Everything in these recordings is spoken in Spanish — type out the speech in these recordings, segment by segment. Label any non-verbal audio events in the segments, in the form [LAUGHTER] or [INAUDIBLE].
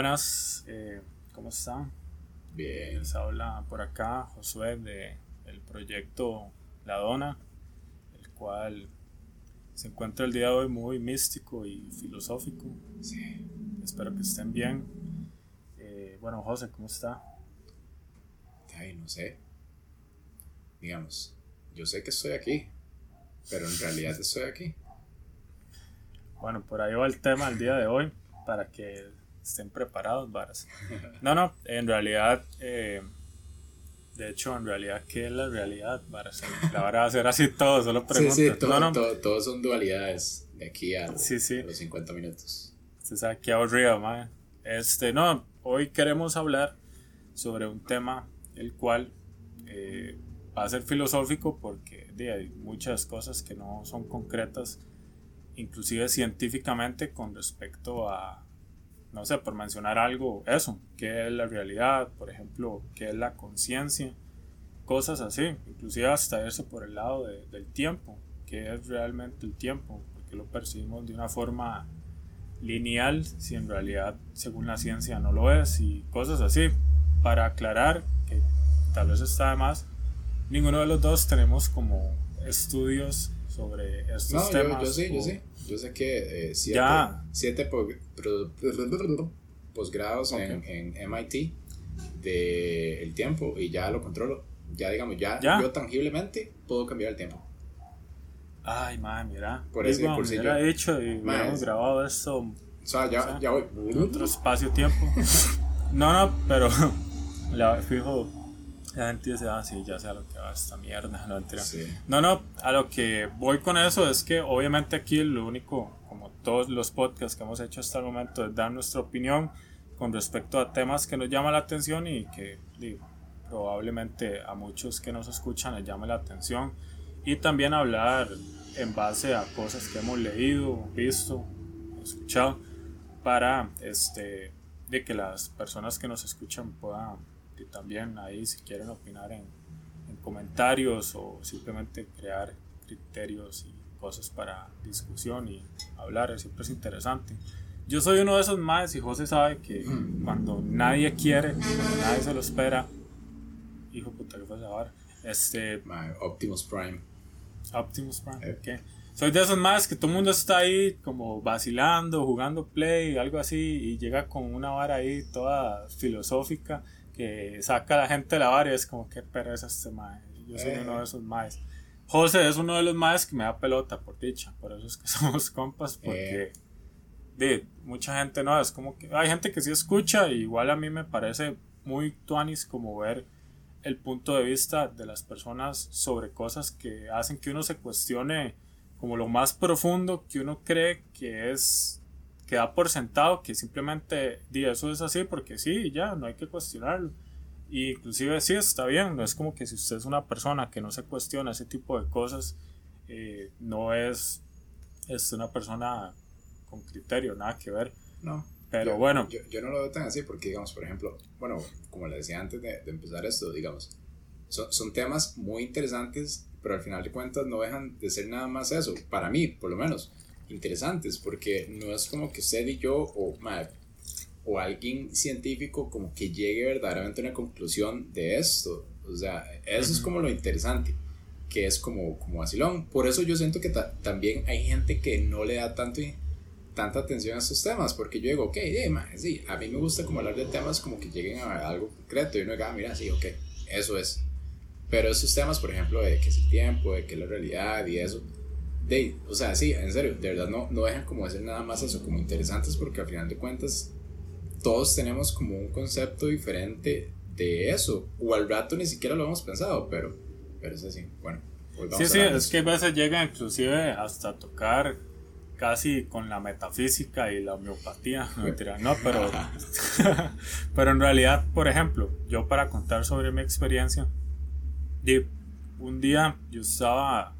buenas, eh, ¿cómo están? Bien. Les habla por acá Josué de el proyecto La Dona, el cual se encuentra el día de hoy muy místico y filosófico. Sí. Espero que estén bien. Eh, bueno, José, ¿cómo está? Ay, no sé. Digamos, yo sé que estoy aquí, pero en realidad estoy aquí. Bueno, por ahí va el tema del día de hoy, para que estén preparados, varas. [LAUGHS] No, no, en realidad, eh, de hecho, en realidad, ¿qué es la realidad, varas? La vara va a ser así todo, solo Sí, pregunto. sí, todo, no, no, todo- todo son dualidades de aquí a, Sí, sí. a los 50 minutos. Usted sabe qué aburrido, mae. Este, no, hoy queremos hablar sobre un tema el cual eh, va a ser filosófico porque hay muchas cosas que no son concretas, inclusive científicamente con respecto a, no sé, por mencionar algo, eso, qué es la realidad, por ejemplo, qué es la conciencia, cosas así, inclusive hasta eso por el lado de- del tiempo, qué es realmente el tiempo, porque lo percibimos de una forma lineal si en realidad según la ciencia no lo es y cosas así. Para aclarar que tal vez está de más ninguno de los dos tenemos como estudios sobre estos No, yo, temas yo sí, yo sí. Yo sé que eh, siete, Ya. siete po- posgrados en, en MIT de el tiempo y ya lo controlo. Ya digamos, ya, Ya. yo tangiblemente puedo cambiar el tiempo. ay madre mira Por ese Digo, cursillo. hubiera dicho y Mae, hubiéramos grabado esto O sea, ya, O sea, ya voy. en otro espacio-tiempo. [LAUGHS] no, no, pero [LAUGHS] la fijo, la gente dice, ah, sí, ya sé a lo que va esta mierda, [LAUGHS] no. Sí. No, no, a lo que voy con eso es que obviamente aquí lo único, como todos los podcasts que hemos hecho hasta el momento, es dar nuestra opinión con respecto a temas que nos llaman la atención y que digo, probablemente a muchos que nos escuchan les llame la atención. Y también hablar en base a cosas que hemos leído, visto, escuchado, para este, de que las personas que nos escuchan puedan y también ahí si quieren opinar en, en comentarios o simplemente crear criterios y cosas para discusión y hablar, siempre es interesante. Yo soy uno de esos más y José sabe que cuando nadie quiere, cuando nadie se lo espera, hijo puta que fue esa vara, este, Mae, Optimus Prime. Optimus Prime, Eh. ¿qué? Soy de esos más que todo el mundo está ahí como vacilando, jugando play, algo así, y llega con una vara ahí toda filosófica que saca a la gente de la y es como que pereza este mae. Yo soy Eh. uno de esos maes. José es uno de los maes que me da pelota, por dicha, por eso es que [LAUGHS] somos compas, porque Eh. de mucha gente no, es como que hay gente que sí escucha, y igual a mí me parece muy tuanis como ver el punto de vista de las personas sobre cosas que hacen que uno se cuestione como lo más profundo que uno cree que es que da por sentado que simplemente di eso es así porque sí ya no hay que cuestionarlo. Y inclusive sí está bien no es como que si usted es una persona que no se cuestiona ese tipo de cosas eh, no es es una persona con criterio nada que ver. No. pero Yo- bueno. Yo, yo no lo veo tan así porque, digamos, por ejemplo, bueno, como le decía antes de, de empezar esto, digamos, son, son temas muy interesantes, pero al final de cuentas no dejan de ser nada más eso, para mí, por lo menos, interesantes, porque no es como que usted y yo, o, ma, o alguien científico, como que llegue verdaderamente a una conclusión de esto. O sea, eso es como lo interesante que es como, como vacilón. Por eso yo siento que ta- también hay gente que no le da tanto, tanta atención a estos temas, porque yo digo, ok, ma, sí, a mí me gusta como hablar de temas como que lleguen a algo concreto y uno diga, ah, mira, sí, ok, eso es. Pero esos temas, por ejemplo, de qué es el tiempo, de qué es la realidad y eso, de, o sea, sí, en serio, de verdad no, no dejan como ser nada más eso, como interesantes, porque al final de cuentas todos tenemos como un concepto diferente de eso, o al rato ni siquiera lo hemos pensado, pero, pero es así, bueno. volvamos Sí, a sí, es que a veces llega inclusive hasta tocar casi con la metafísica y la homeopatía, no, mentira, no, pero, [LAUGHS] pero en realidad, por ejemplo, yo para contar sobre mi experiencia, un día yo estaba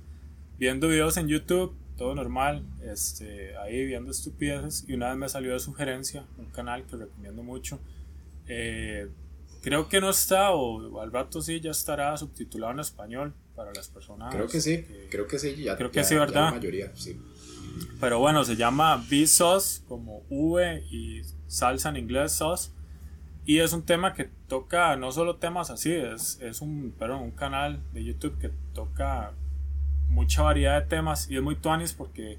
viendo videos en YouTube, todo normal, este, ahí viendo estupideces, y una vez me salió de sugerencia un canal que recomiendo mucho. eh, creo que no está, o al rato sí ya estará subtitulado en español para las personas. Creo que sí, creo que sí, ya, Creo que ya- sí, ¿verdad? La mayoría, sí. Pero bueno, se llama Vsauce como V y salsa en inglés, sauce. Y es un tema que toca no solo temas así, es, es un, perdón, un canal de YouTube que toca mucha variedad de temas y es muy tuanis porque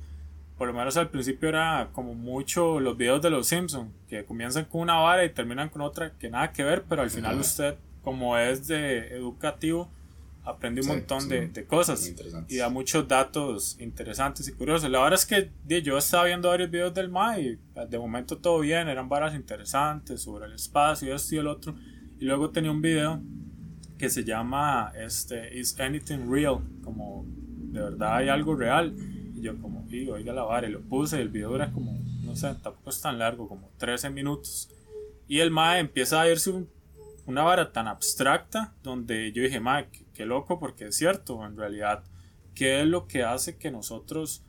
por lo menos al principio era como mucho los videos de los Simpsons, que comienzan con una vara y terminan con otra que nada que ver, pero al final usted, como es de educativo, aprende un montón de, de, cosas y da muchos datos interesantes y curiosos. La verdad es que yo estaba viendo varios videos del MA y de momento todo bien, eran varas interesantes sobre el espacio y esto y el otro. Y luego tenía un video que se llama este, Is Anything Real? Como de verdad hay algo real. Y yo como, oiga la vara, y lo puse el video era como, no sé, tampoco es tan largo, como 13 minutos. Y el MAE empieza a irse un, una vara tan abstracta donde yo dije, MAE, qué, loco, porque es cierto, en realidad, ¿qué es lo que hace que nosotros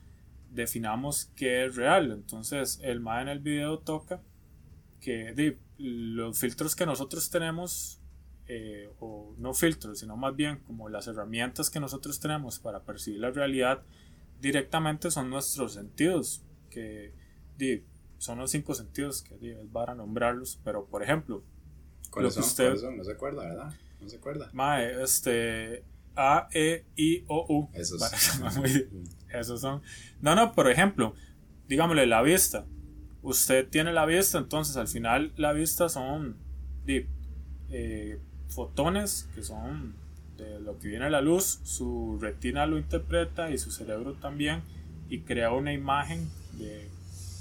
definamos qué es real? Entonces el MAE en el video toca que los filtros que nosotros tenemos eh, o no filtros, sino más bien como las herramientas que nosotros tenemos para percibir la realidad directamente son nuestros sentidos, que son los cinco sentidos, que di, es para nombrarlos, pero por ejemplo, ¿cuáles son? Usted, son? No se acuerda, ¿verdad? No se acuerda. Mae, este, A, E, I, O, U. Esos, [LAUGHS] [LAUGHS] esos son. No, no, por ejemplo, digámosle la vista. Usted tiene la vista, entonces al final la vista son di, eh, fotones que son de lo que viene a la luz, su retina lo interpreta y su cerebro también y crea una imagen de,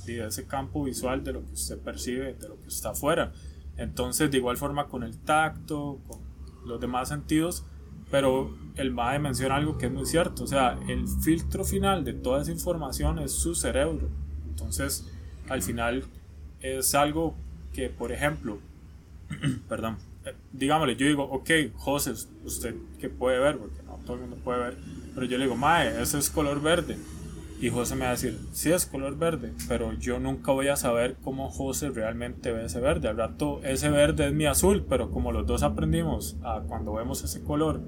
de, ese campo visual de lo que usted percibe, de lo que está afuera. Entonces, de igual forma con el tacto, con los demás sentidos, pero el MAE menciona algo que es muy cierto, o sea, el filtro final de toda esa información es su cerebro. Entonces, al final es algo que, por ejemplo, [CLEARS THROAT] perdón, digámosle, yo digo, ok, José, usted que puede ver, porque no todo el mundo puede ver, pero yo le digo, Mae, ese es color verde. Y José me va a decir, sí es color verde, pero yo nunca voy a saber cómo José realmente ve ese verde. Al rato ese verde es mi azul, pero como los dos aprendimos a cuando vemos ese color,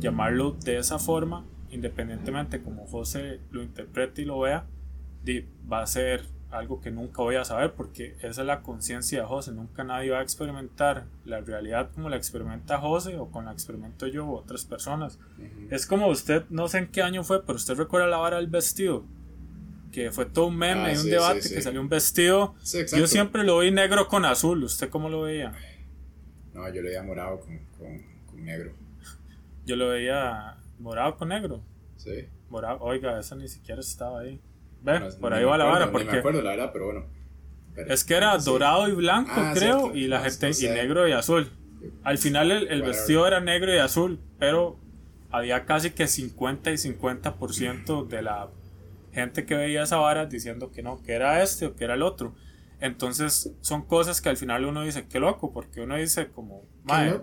llamarlo de esa forma, independientemente como José lo interprete y lo vea, va a ser algo que nunca voy a saber porque esa es la conciencia de José. Nunca nadie va a experimentar la realidad como la experimenta José o con la experimento yo u otras personas. Es como usted, no sé en qué año fue, pero usted recuerda la vara del vestido. Que fue todo un meme y ah, un debate que salió un vestido. yo siempre lo vi negro con azul. ¿Usted cómo lo veía? No, yo lo veía morado con, con, negro. Yo lo veía morado con negro. Sí. Morado, oiga, esa ni siquiera estaba ahí por ahí va la vara. Porque me acuerdo la verdad, pero bueno. es que era dorado y blanco, ah, creo, y la gente, y negro y azul. Al final el, vestido era negro y azul, pero había casi que 50 y 50% de la gente que veía esa vara diciendo que no, que era este o que era el otro. Entonces son cosas que al final uno dice, qué loco, porque uno dice como, madre,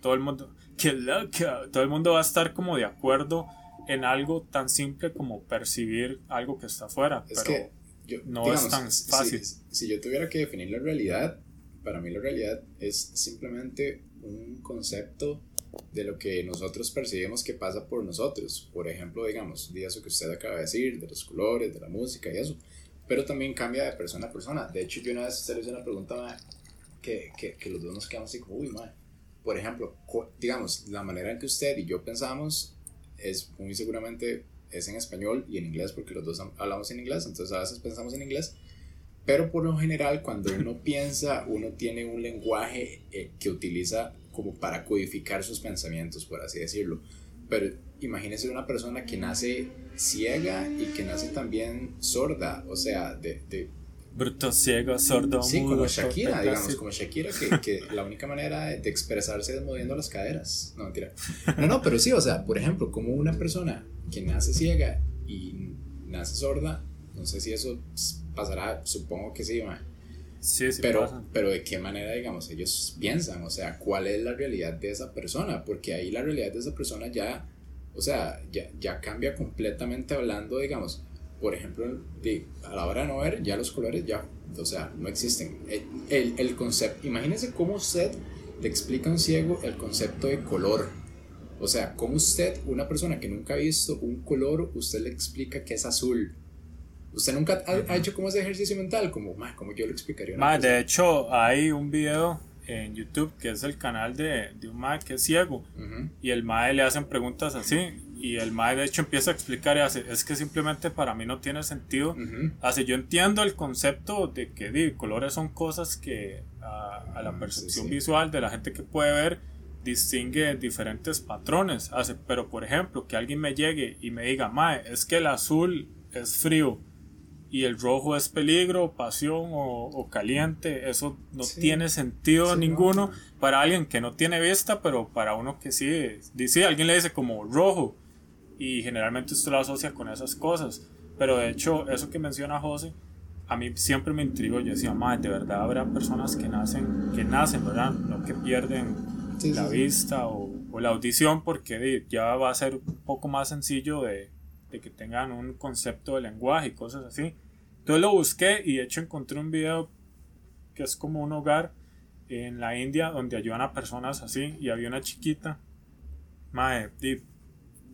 todo el mundo, qué loco, todo el mundo va a estar como de acuerdo en algo tan simple como percibir algo que está afuera. Es pero que no es tan fácil. Si, yo tuviera que definir la realidad, para mí la realidad es simplemente un concepto de lo que nosotros percibimos que pasa por nosotros. Por ejemplo, digamos, de eso que usted acaba de decir, de los colores, de la música y eso. Pero también cambia de persona a persona. De hecho, yo una vez se le hice una pregunta que, que, que, los dos nos quedamos así como, uy, madre. Por ejemplo, digamos, la manera en que usted y yo pensamos es muy seguramente es en español y en inglés porque los dos hablamos en inglés, entonces a veces pensamos en inglés, pero por lo general cuando uno [LAUGHS] piensa, uno tiene un lenguaje eh, que utiliza como para codificar sus pensamientos, por así decirlo. Pero imagínese una persona que nace ciega y que nace también sorda, o sea, de, de bruto, ciego, sordo, sí, como Shakira, digamos, como Shakira, que, que, la única manera de expresarse es moviendo las caderas. No, mentira. No, no, pero sí, o sea, por ejemplo, como una persona que nace ciega y nace sorda, no sé si eso pasará, supongo que sí, man. Sí, sí pero, pasa. pero de qué manera, digamos, ellos piensan, o sea, cuál es la realidad de esa persona, porque ahí la realidad de esa persona ya, o sea, ya, ya cambia completamente hablando, digamos, por ejemplo, de, a la hora de no ver, ya los colores ya, o sea, no existen. El, el, concepto, imagínense cómo usted le explica a un ciego el concepto de color. O sea, cómo usted, una persona que nunca ha visto un color, usted le explica que es azul. ¿Usted nunca ha, hecho como ese ejercicio mental? Como, como yo lo explicaría. de hecho, hay un video en YouTube que es el canal de, de un mae que es ciego. Y el mae le hacen preguntas así. Y el mae de hecho empieza a explicar y hace, es que simplemente para mí no tiene sentido. Hace, yo entiendo el concepto de que di, colores son cosas que a, la percepción visual de la gente que puede ver distingue diferentes patrones. Hace, pero por ejemplo, que alguien me llegue y me diga, mae, es que el azul es frío y el rojo es peligro, pasión o, caliente, eso no tiene sentido ninguno para alguien que no tiene vista, pero para uno que sí, dice, alguien le dice como rojo y generalmente usted lo asocia con esas cosas, pero de hecho eso que menciona José, a mí siempre me intrigó, yo decía, madre, de verdad habrá personas que nacen, que nacen, ¿verdad? No que pierden la vista o, o, la audición porque ya va a ser un poco más sencillo de, de que tengan un concepto de lenguaje y cosas así entonces lo busqué y de hecho encontré un video que es como un hogar en la India donde ayudan a personas así y había una chiquita. Mae,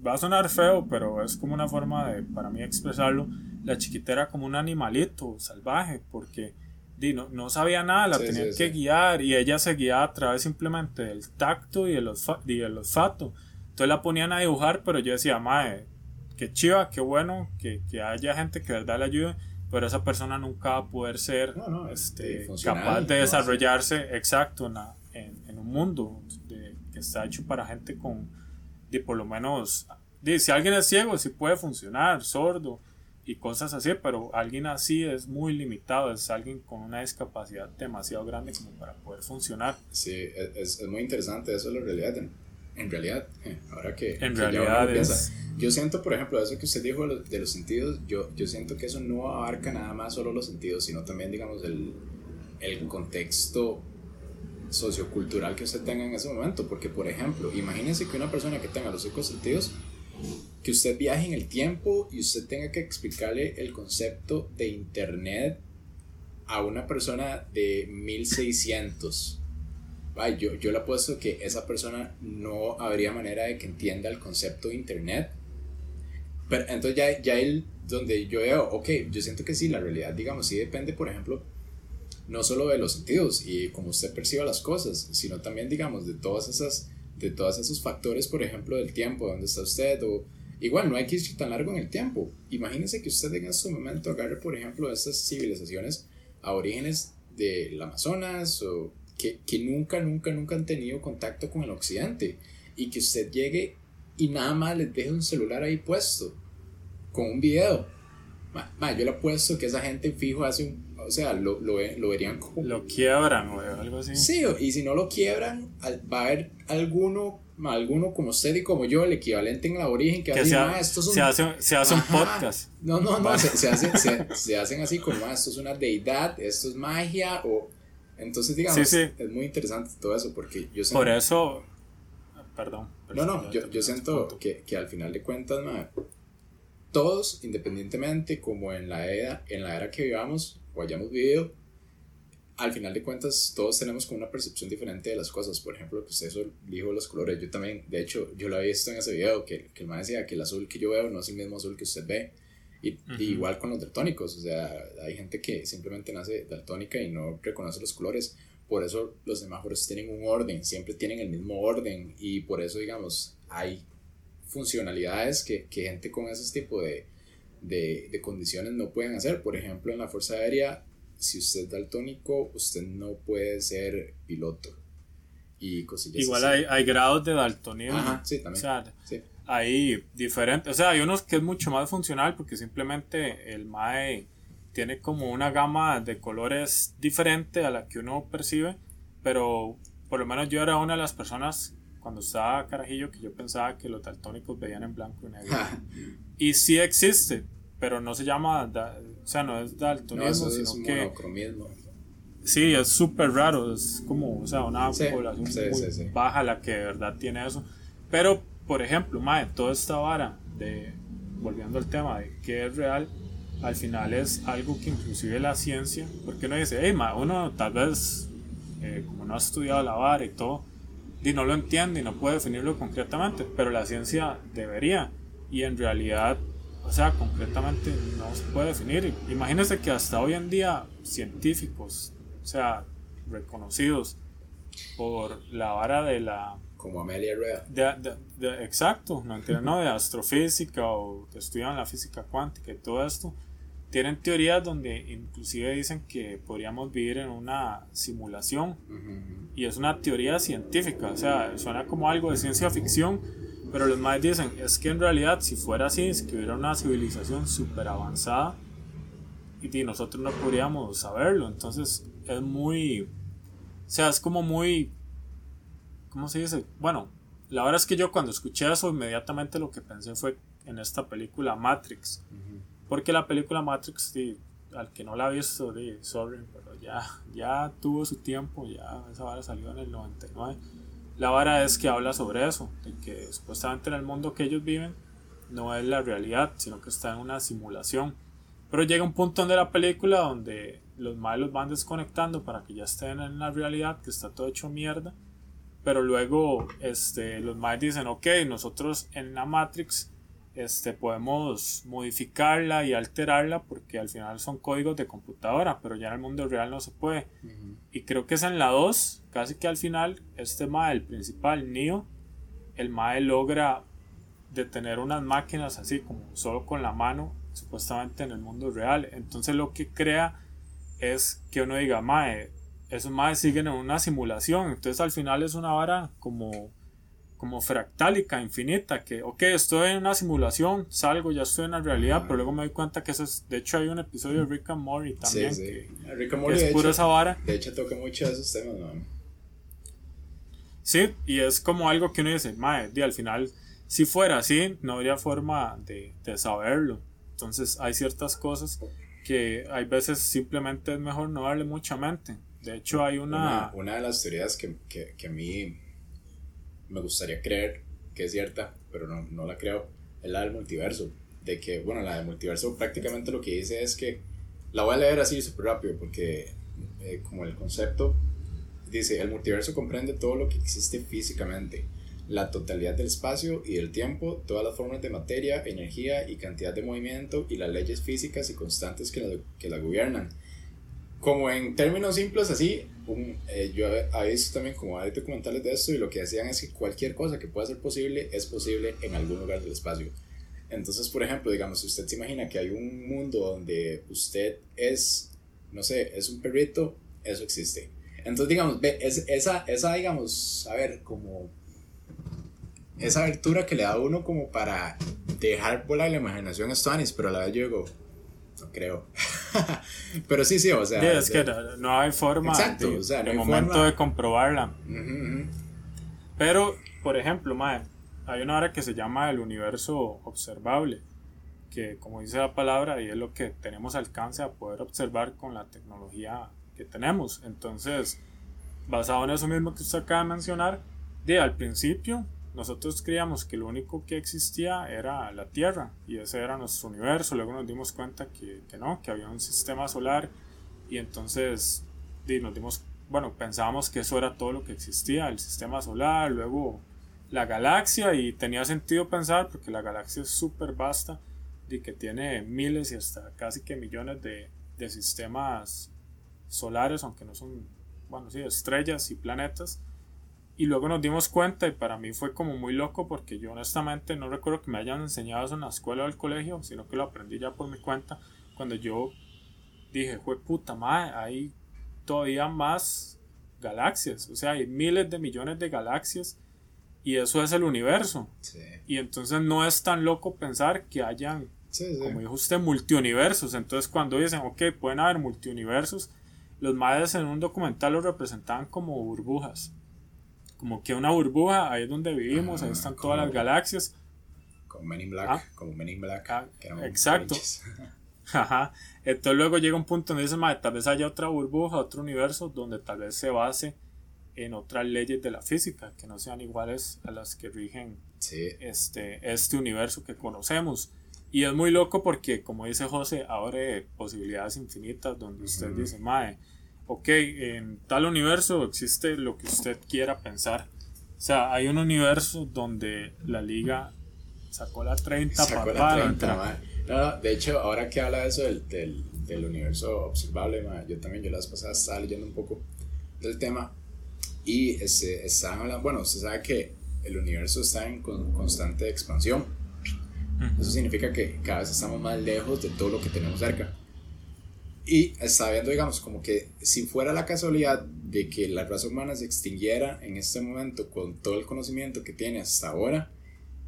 va a sonar feo, pero es como una forma de, para mí, expresarlo. La chiquita era como un animalito salvaje porque di, no, no, sabía nada, la tenía que guiar y ella se guiaba a través simplemente del tacto y el, y el olfato. Entonces la ponían a dibujar, pero yo decía, mae, qué chiva, qué bueno que, que haya gente que de verdad le ayude pero esa persona nunca va a poder ser este, capaz de desarrollarse exacto en, en, un mundo que está hecho para gente con, de por lo menos, si alguien es ciego, sí puede funcionar, sordo y cosas así, pero alguien así es muy limitado, es alguien con una discapacidad demasiado grande como para poder funcionar. Sí, es, es muy interesante, eso es la realidad en realidad, eh, ahora que, en realidad yo siento, por ejemplo, eso que usted dijo de los sentidos, yo, yo siento que eso no abarca nada más solo los sentidos, sino también, digamos, el, el contexto sociocultural que usted tenga en ese momento, porque, por ejemplo, imagínense que una persona que tenga los cinco sentidos, que usted viaje en el tiempo y usted tenga que explicarle el concepto de Internet a una persona de 1600 yo, yo le apuesto que esa persona no habría manera de que entienda el concepto de Internet. Pero entonces ya, ya él, donde yo veo, ok, yo siento que sí, la realidad, digamos, sí depende, por ejemplo, no solo de los sentidos y cómo usted perciba las cosas, sino también, digamos, de todas esas, de todos esos factores, por ejemplo, del tiempo, dónde está usted, o igual no hay que ir tan largo en el tiempo. Imagínese que usted en este momento agarre, por ejemplo, estas civilizaciones a orígenes del Amazonas o que, nunca, nunca, nunca han tenido contacto con el occidente y que usted llegue y nada más les deje un celular ahí puesto con un video. yo le apuesto que esa gente fijo hace un, o sea, lo, lo, lo verían como... Lo quiebran o algo así. Sí, y si no lo quiebran, va a haber alguno, alguno como usted y como yo, el equivalente en la origen, que, se, hace, se hace un podcast. No, no, no, se, se, [LAUGHS] se, hacen así como, ah, esto es una deidad, esto es magia, o entonces, digamos, es muy interesante todo eso porque yo siento... Por eso, perdón. No, no, yo, yo siento que, que, al final de cuentas, todos, independientemente como en la, era, en la era que vivamos o hayamos vivido, al final de cuentas todos tenemos como una percepción diferente de las cosas. Por ejemplo, que usted dijo los colores, yo también, de hecho, yo lo había visto en ese video, que, que el man decía que el azul que yo veo no es el mismo azul que usted ve. Y, igual con los daltónicos, o sea, hay gente que simplemente nace daltónica y no reconoce los colores. Por eso los semáforos tienen un orden, siempre tienen el mismo orden y por eso, digamos, hay funcionalidades que, que gente con ese tipo de, de, de, condiciones no pueden hacer. Por ejemplo, en la Fuerza Aérea, si usted es daltónico, usted no puede ser piloto. Y Igual hay, hay, grados de daltonismo. Ajá, sí, también. sí hay diferentes, o sea, hay unos que es mucho más funcional porque simplemente el MAE tiene como una gama de colores diferente a la que uno percibe, pero por lo menos yo era una de las personas cuando estaba carajillo que yo pensaba que los daltónicos veían en blanco y [LAUGHS] negro. y sí existe, pero no se llama, o sea, no es daltonismo, sino que... Sí, es súper raro, es como, o sea, una población muy baja la que de verdad tiene eso. Pero por ejemplo, mae, toda esta vara de, volviendo al tema de qué es real, al final es algo que inclusive la ciencia, porque uno dice, hey, mae, uno tal vez, eh, como no ha estudiado la vara y todo, y no lo entiende y no puede definirlo concretamente, pero la ciencia debería, y en realidad, o sea, concretamente no se puede definir. Imagínense que hasta hoy en día científicos, o sea, reconocidos por la vara de la... Como Amelia. De, de, exacto, no, no, de astrofísica o que estudian la física cuántica y todo esto, tienen teorías donde inclusive dicen que podríamos vivir en una simulación y es una teoría científica, o sea, suena como algo de ciencia ficción, pero los más dicen, es que en realidad si fuera así, si hubiera una civilización súper avanzada y nosotros no podríamos saberlo, entonces es muy, o sea, es como muy, ¿cómo se dice? Bueno, la verdad es que yo cuando escuché eso inmediatamente lo que pensé fue en esta película Matrix. Porque la película Matrix, al que no la ha visto, sorry, pero ya, ya tuvo su tiempo, ya esa vara salió en el 99. La vara es que habla sobre eso, de que supuestamente en el mundo que ellos viven no es la realidad, sino que está en una simulación. Pero llega un punto de la película donde los malos van desconectando para que ya estén en la realidad, que está todo hecho mierda. Pero luego este, los malos dicen, ok, nosotros en la Matrix este, podemos modificarla y alterarla porque al final son códigos de computadora, pero ya en el mundo real no se puede. Y creo que es en la 2, casi que al final, este MAE, el principal, Neo, el MAE logra detener unas máquinas así como solo con la mano, supuestamente en el mundo real. Entonces lo que crea es que uno diga, MAE, esos MAE siguen en una simulación, entonces al final es una vara como como fractálica, infinita, que, ok, estoy en una simulación, salgo, ya estoy en la realidad, pero luego me doy cuenta que eso es, de hecho hay un episodio de Rick and Morty también, sí, sí. Que, Rick and Morty, es puro esa vara. De hecho toca mucho de esos temas, ¿no? Sí, y es como algo que uno dice, madre, y al final, si fuera así, no habría forma de, de saberlo. Entonces hay ciertas cosas que hay veces simplemente es mejor no darle mucha mente. De hecho hay una... Una, una de las teorías que, que, que a mí me gustaría creer que es cierta, pero no, no la creo, es la del multiverso. De que, bueno, la del multiverso prácticamente lo que dice es que, la voy a leer así súper rápido, porque eh, como el concepto dice, el multiverso comprende todo lo que existe físicamente, la totalidad del espacio y del tiempo, todas las formas de materia, energía y cantidad de movimiento y las leyes físicas y constantes que que la gobiernan como en términos simples así, eh, yo he visto también como hay documentales de esto y lo que decían es que cualquier cosa que pueda ser posible es posible en algún lugar del espacio. Entonces, por ejemplo, digamos, si usted se imagina que hay un mundo donde usted es, no sé, es un perrito, eso existe. Entonces, digamos, ve, es, esa, esa, digamos, a ver, como esa abertura que le da uno como para dejar volar la imaginación a Stanis, pero a la vez yo digo, no creo. [LAUGHS] Pero sí, sí, o sea. es que no hay forma exacto, de, o sea, no momento de comprobarla. Pero, por ejemplo, hay una hora que se llama el universo observable, que como dice la palabra, y es lo que tenemos alcance a poder observar con la tecnología que tenemos. Entonces, basado en eso mismo que usted acaba de mencionar, de al principio nosotros creíamos que lo único que existía era la Tierra y ese era nuestro universo. Luego nos dimos cuenta que, no, que había un sistema solar y entonces nos dimos, bueno, pensábamos que eso era todo lo que existía, el sistema solar, luego la galaxia y tenía sentido pensar porque la galaxia es súper vasta y que tiene miles y hasta casi que millones de, de sistemas solares, aunque no son, bueno, sí, estrellas y planetas y luego nos dimos cuenta y para mí fue como muy loco porque yo honestamente no recuerdo que me hayan enseñado eso en la escuela o el colegio, sino que lo aprendí ya por mi cuenta cuando yo dije, fue puta madre, hay todavía más galaxias, o sea, hay miles de millones de galaxias y eso es el universo. Y entonces no es tan loco pensar que hayan, como dijo usted, multiuniversos. Entonces cuando dicen, ok, pueden haber multiuniversos, los madres en un documental lo representaban como burbujas como que una burbuja, ahí es donde vivimos, ahí están todas las galaxias. Como Men in Black, ah. como Men in Black. Ah, exacto. [LAUGHS] Ajá. Entonces luego llega un punto donde dice, tal vez haya otra burbuja, otro universo donde tal vez se base en otras leyes de la física que no sean iguales a las que rigen este, este universo que conocemos. Y es muy loco porque, como dice José, abre posibilidades infinitas donde usted dice, mae, ok, en tal universo existe lo que usted quiera pensar. O sea, hay un universo donde la liga sacó la 30 sacó la 30, No, de hecho, ahora que habla de eso del, del, del universo observable, yo también, yo las pasadas estaba leyendo un poco del tema y este, estaban hablando, bueno, usted sabe que el universo está en constante expansión. Eso significa que cada vez estamos más lejos de todo lo que tenemos cerca. Y está viendo, digamos, como que si fuera la casualidad de que la raza humana se extinguiera en este momento con todo el conocimiento que tiene hasta ahora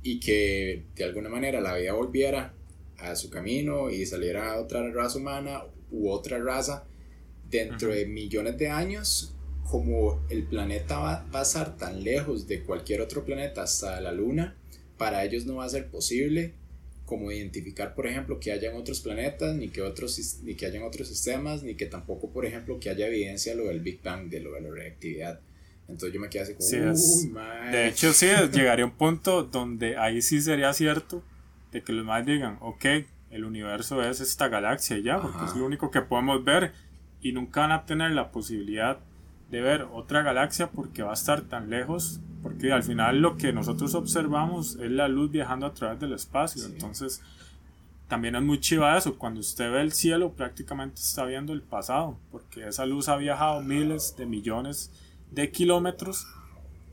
y que de alguna manera la vida volviera a su camino y saliera otra raza humana u otra raza dentro de millones de años, como el planeta va, va, a estar tan lejos de cualquier otro planeta hasta la luna, para ellos no va a ser posible como identificar, por ejemplo, que hayan otros planetas, ni que, otros, ni que hayan otros sistemas, ni que tampoco, por ejemplo, que haya evidencia de lo del Big Bang, de lo de la reactividad. Entonces yo me quedé así como, Uy, De hecho, sí, [LAUGHS] llegaría un punto donde ahí sí sería cierto de que los más digan, ok, el universo es esta galaxia ya, porque es lo único que podemos ver y nunca van a tener la posibilidad de ver otra galaxia porque va a estar tan lejos, porque al final lo que nosotros observamos es la luz viajando a través del espacio, entonces también es muy chiva eso, cuando usted ve el cielo prácticamente está viendo el pasado, porque esa luz ha viajado miles de millones de kilómetros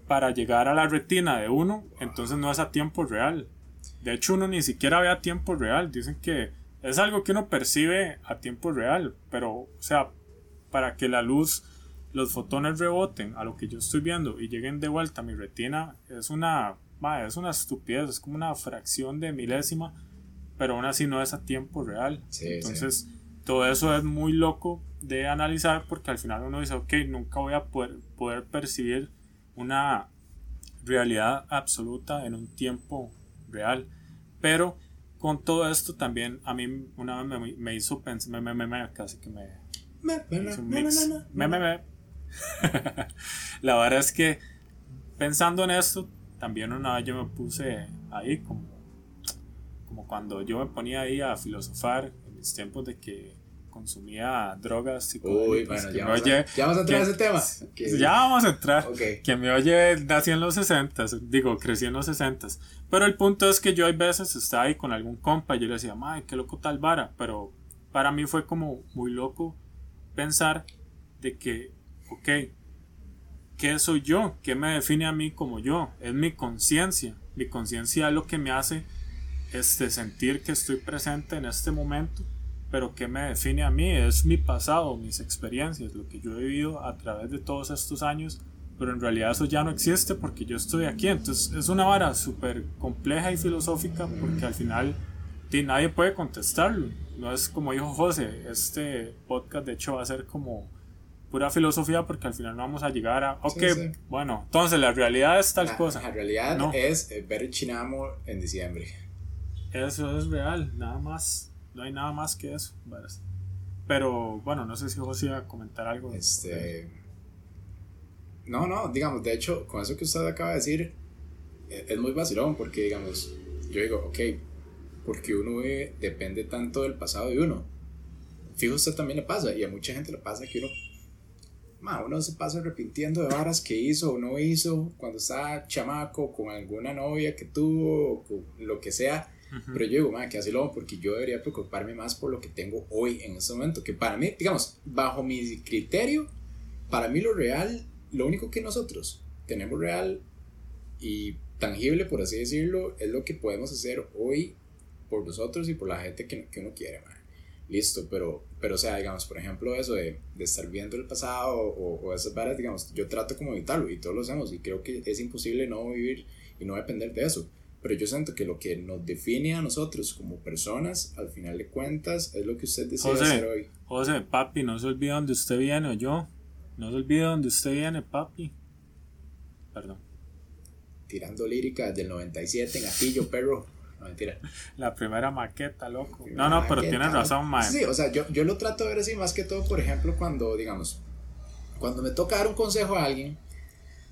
para llegar a la retina de uno, entonces no es a tiempo real, de hecho, uno ni siquiera ve a tiempo real. Dicen que es algo que uno percibe a tiempo real. Pero, o sea, para que la luz, los fotones reboten a lo que yo estoy viendo y lleguen de vuelta a mi retina, es una, es una estupidez. Es como una fracción de milésima. Pero aún así no es a tiempo real. Entonces, todo eso es muy loco de analizar porque al final uno dice, ok, nunca voy a poder, poder percibir una realidad absoluta en un tiempo real. Pero con todo esto también a mí una vez me, hizo pensar, me, me, casi que me, hizo un mix. [LAUGHS] La verdad es que pensando en esto, también una vez yo me puse ahí como, como cuando yo me ponía ahí a filosofar en mis tiempos de que consumía drogas Uy, bueno, ya, vamos a, ya, vamos a, entrar a ese tema. Ya vamos a entrar. Que me oye, nací en los 60, digo, crecí en los 60. Pero el punto es que yo hay veces estaba ahí con algún compa y yo le decía, ay, qué loco tal vara. Pero para mí fue como muy loco pensar de que, ok, ¿qué soy yo? ¿Qué me define a mí como yo? Es mi conciencia. Mi conciencia es lo que me hace este, sentir que estoy presente en este momento pero ¿qué me define a mí? Es mi pasado, mis experiencias, lo que yo he vivido a través de todos estos años, pero en realidad eso ya no existe porque yo estoy aquí. Entonces es una vara súper compleja y filosófica porque al final nadie puede contestarlo. No es como dijo José, este podcast de hecho va a ser como pura filosofía porque al final no vamos a llegar a, ok, bueno, entonces la realidad es tal cosa. La realidad es eh, ver Chinamo en diciembre. Eso es real, nada más no hay nada más que eso. Pero bueno, no sé si José iba a comentar algo. Este. No, no, digamos, de hecho, con eso que usted acaba de decir, e, es muy vacilón porque, digamos, yo digo, ok, porque uno depende tanto del pasado de uno. Fijo, usted también le pasa, y a mucha gente le pasa que uno, ma, uno se pasa arrepintiendo de varas que hizo o no hizo cuando estaba chamaco, con alguna novia que tuvo, o lo que sea pero yo digo, que así lo porque yo debería preocuparme más por lo que tengo hoy en este momento. Que para mí, digamos, bajo mi criterio, para mí lo real, lo único que nosotros tenemos real y tangible, por así decirlo, es lo que podemos hacer hoy por nosotros y por la gente que, que uno quiere, Listo, pero, pero o sea, digamos, por ejemplo, eso de, de estar viendo el pasado o, o esas varas, digamos, yo trato como evitarlo y todos lo hacemos y creo que es imposible no vivir y no depender de eso. Pero yo siento que lo que nos define a nosotros como personas, al final de cuentas, es lo que usted decide hacer hoy. José, papi, no se olvide dónde usted viene o yo. No se olvide dónde usted viene, papi. Perdón. Tirando lírica del 97 en Atillo, perro. No, mentira. La primera maqueta, loco. no, no, pero tienes razón, man. Sí, o sea, yo, yo lo trato de ver así más que todo, por ejemplo, cuando, digamos, cuando me toca dar un consejo a alguien,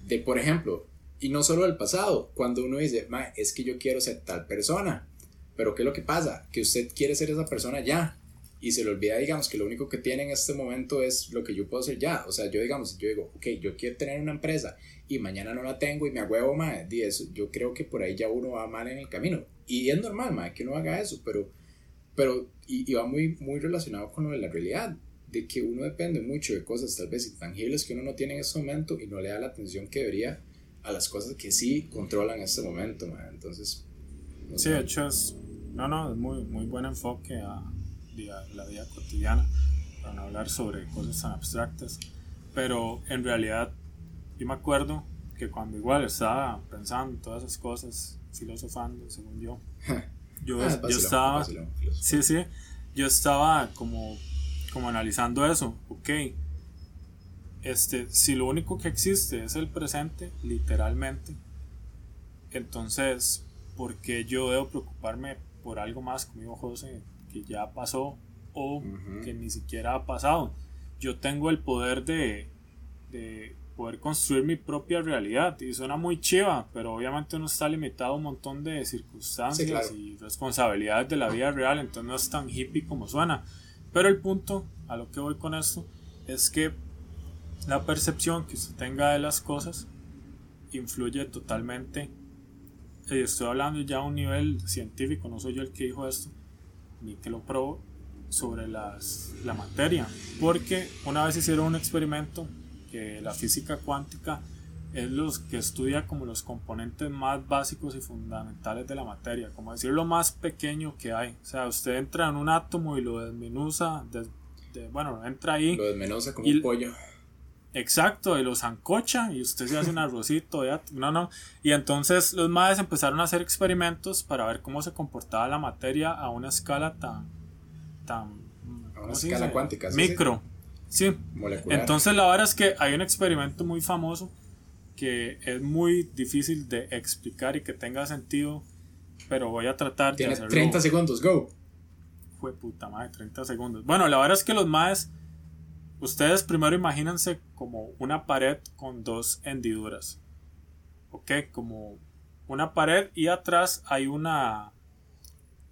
de, por ejemplo, y no solo del pasado, cuando uno dice, Ma, es que yo quiero ser tal persona, pero ¿qué es lo que pasa? Que usted quiere ser esa persona ya y se le olvida, digamos, que lo único que tiene en este momento es lo que yo puedo hacer ya. O sea, yo, digamos, yo digo, ok, yo quiero tener una empresa y mañana no la tengo y me agüevo, ma, eso, yo creo que por ahí ya uno va mal en el camino. Y es normal, ma, que uno haga eso, pero, Pero, y, y, va muy, muy relacionado con lo de la realidad, de que uno depende mucho de cosas tal vez intangibles que uno no tiene en ese momento y no le da la atención que debería a las cosas que sí controlan en este momento, man. entonces... sí, de hecho es, no, no, es muy, muy buen enfoque a, a la vida cotidiana, para no hablar sobre cosas tan abstractas, pero en realidad yo me acuerdo que cuando igual estaba pensando en todas esas cosas, filosofando, según yo, yo, ah, yo estaba, sí, sí, yo estaba como, como analizando eso, ok, este, si lo único que existe es el presente, literalmente, entonces, ¿por qué yo debo preocuparme por algo más, como José, que ya pasó o que ni siquiera ha pasado? Yo tengo el poder de, de poder construir mi propia realidad. Y suena muy chiva, pero obviamente uno está limitado a un montón de circunstancias y responsabilidades de la vida real, entonces no es tan hippie como suena. Pero el punto a lo que voy con esto es que la percepción que usted tenga de las cosas influye totalmente. Y estoy hablando ya a un nivel científico, no soy yo el que dijo esto, ni que lo probó sobre las, la materia. Porque una vez hicieron un experimento que la física cuántica es los que estudia como los componentes más básicos y fundamentales de la materia, como decir lo más pequeño que hay. O sea, usted entra en un átomo y lo desmenuza, bueno, entra ahí. Lo desmenuza como un pollo. Exacto, y lo zancocha y usted se hace un arrocito, no, no. Y entonces los madres empezaron a hacer experimentos para ver cómo se comportaba la materia a una escala tan, tan, a una escala cuántica, micro. Sí. Entonces la verdad es que hay un experimento muy famoso que es muy difícil de explicar y que tenga sentido, pero voy a tratar de hacerlo. 30 segundos, go. Fue puta madre, 30 segundos. Bueno, la verdad es que los maes, ustedes primero imagínense como una pared con dos hendiduras. ¿Ok? Como una pared y atrás hay una...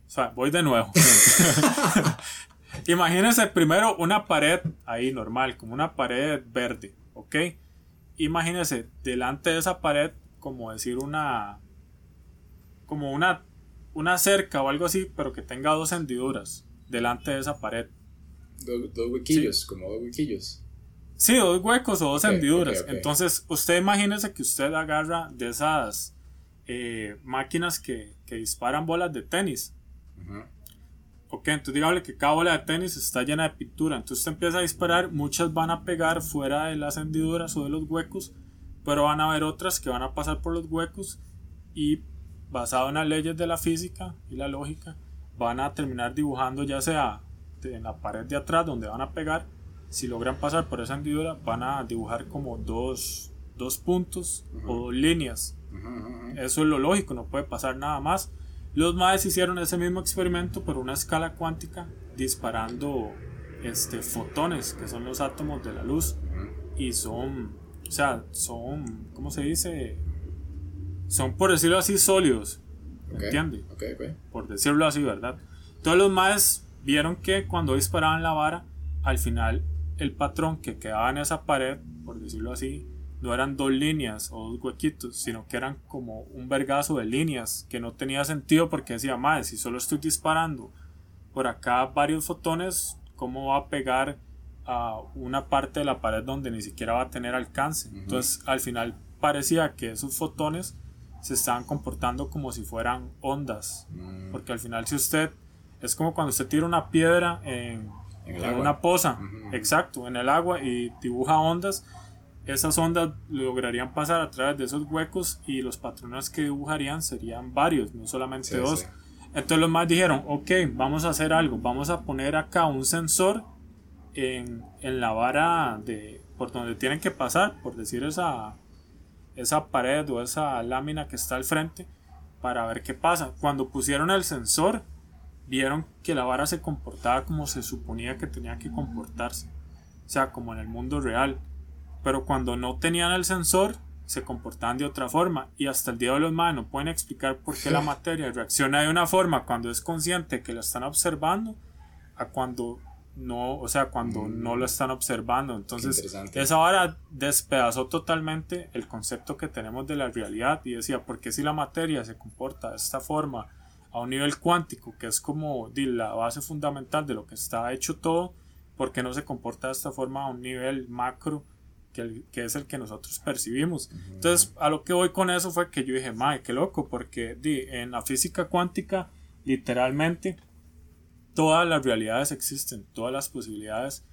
O sea, voy de nuevo. [LAUGHS] [LAUGHS] Imagínense primero una pared ahí normal, como una pared verde, ¿ok? Imagínense delante de esa pared, como decir una. como una. una cerca o algo así, pero que tenga dos hendiduras delante de esa pared. dos huequillos, como dos huequillos. Sí, dos huecos o dos hendiduras. Entonces, usted imagínese que usted agarra de esas eh, máquinas que, que disparan bolas de tenis. Ok, entonces dígale que cada bola de tenis está llena de pintura. Entonces usted empieza a disparar, muchas van a pegar fuera de las hendiduras o de los huecos, pero van a haber otras que van a pasar por los huecos y basado en las leyes de la física y la lógica, van a terminar dibujando ya sea en la pared de atrás donde van a pegar, si logran pasar por esa hendidura, van a dibujar como dos, dos puntos o dos líneas. Eso es lo lógico, no puede pasar nada más. Los maes hicieron ese mismo experimento por una escala cuántica disparando este, fotones, que son los átomos de la luz. Y son, o sea, son, ¿cómo se dice? Son, por decirlo así, sólidos. Okay. ¿Entiendes? Okay, Por decirlo así, ¿verdad? Todos los maes vieron que cuando disparaban la vara, al final el patrón que quedaba en esa pared, por decirlo así, no eran dos líneas o dos huequitos, sino que eran como un vergazo de líneas que no tenía sentido porque decía, madre, si solo estoy disparando por acá varios fotones, ¿cómo va a pegar a una parte de la pared donde ni siquiera va a tener alcance? Entonces, al final parecía que esos fotones se estaban comportando como si fueran ondas, mm. porque al final si usted es como cuando usted tira una piedra en, una poza, exacto, en el agua y dibuja ondas, esas ondas lograrían pasar a través de esos huecos y los patrones que dibujarían serían varios, no solamente dos. Entonces los más dijeron, ok, vamos a hacer algo, vamos a poner acá un sensor en, en la vara de por donde tienen que pasar, por decir esa, esa pared o esa lámina que está al frente, para ver qué pasa. Cuando pusieron el sensor, vieron que la vara se comportaba como se suponía que tenía que comportarse, o sea, como en el mundo real pero cuando no tenían el sensor se comportaban de otra forma y hasta el día de los más no pueden explicar por qué la [LAUGHS] materia reacciona de una forma cuando es consciente que lo están observando a cuando no, o sea, cuando mm. no lo están observando. Entonces, esa vara despedazó totalmente el concepto que tenemos de la realidad y decía, ¿por qué si la materia se comporta de esta forma a un nivel cuántico, que es como la base fundamental de lo que está hecho todo, ¿por qué no se comporta de esta forma a un nivel macro? Que, que, es el que nosotros percibimos. Entonces, a lo que voy con eso fue que yo dije, madre, qué loco, porque di, en la física cuántica, literalmente, todas las realidades existen, todas las posibilidades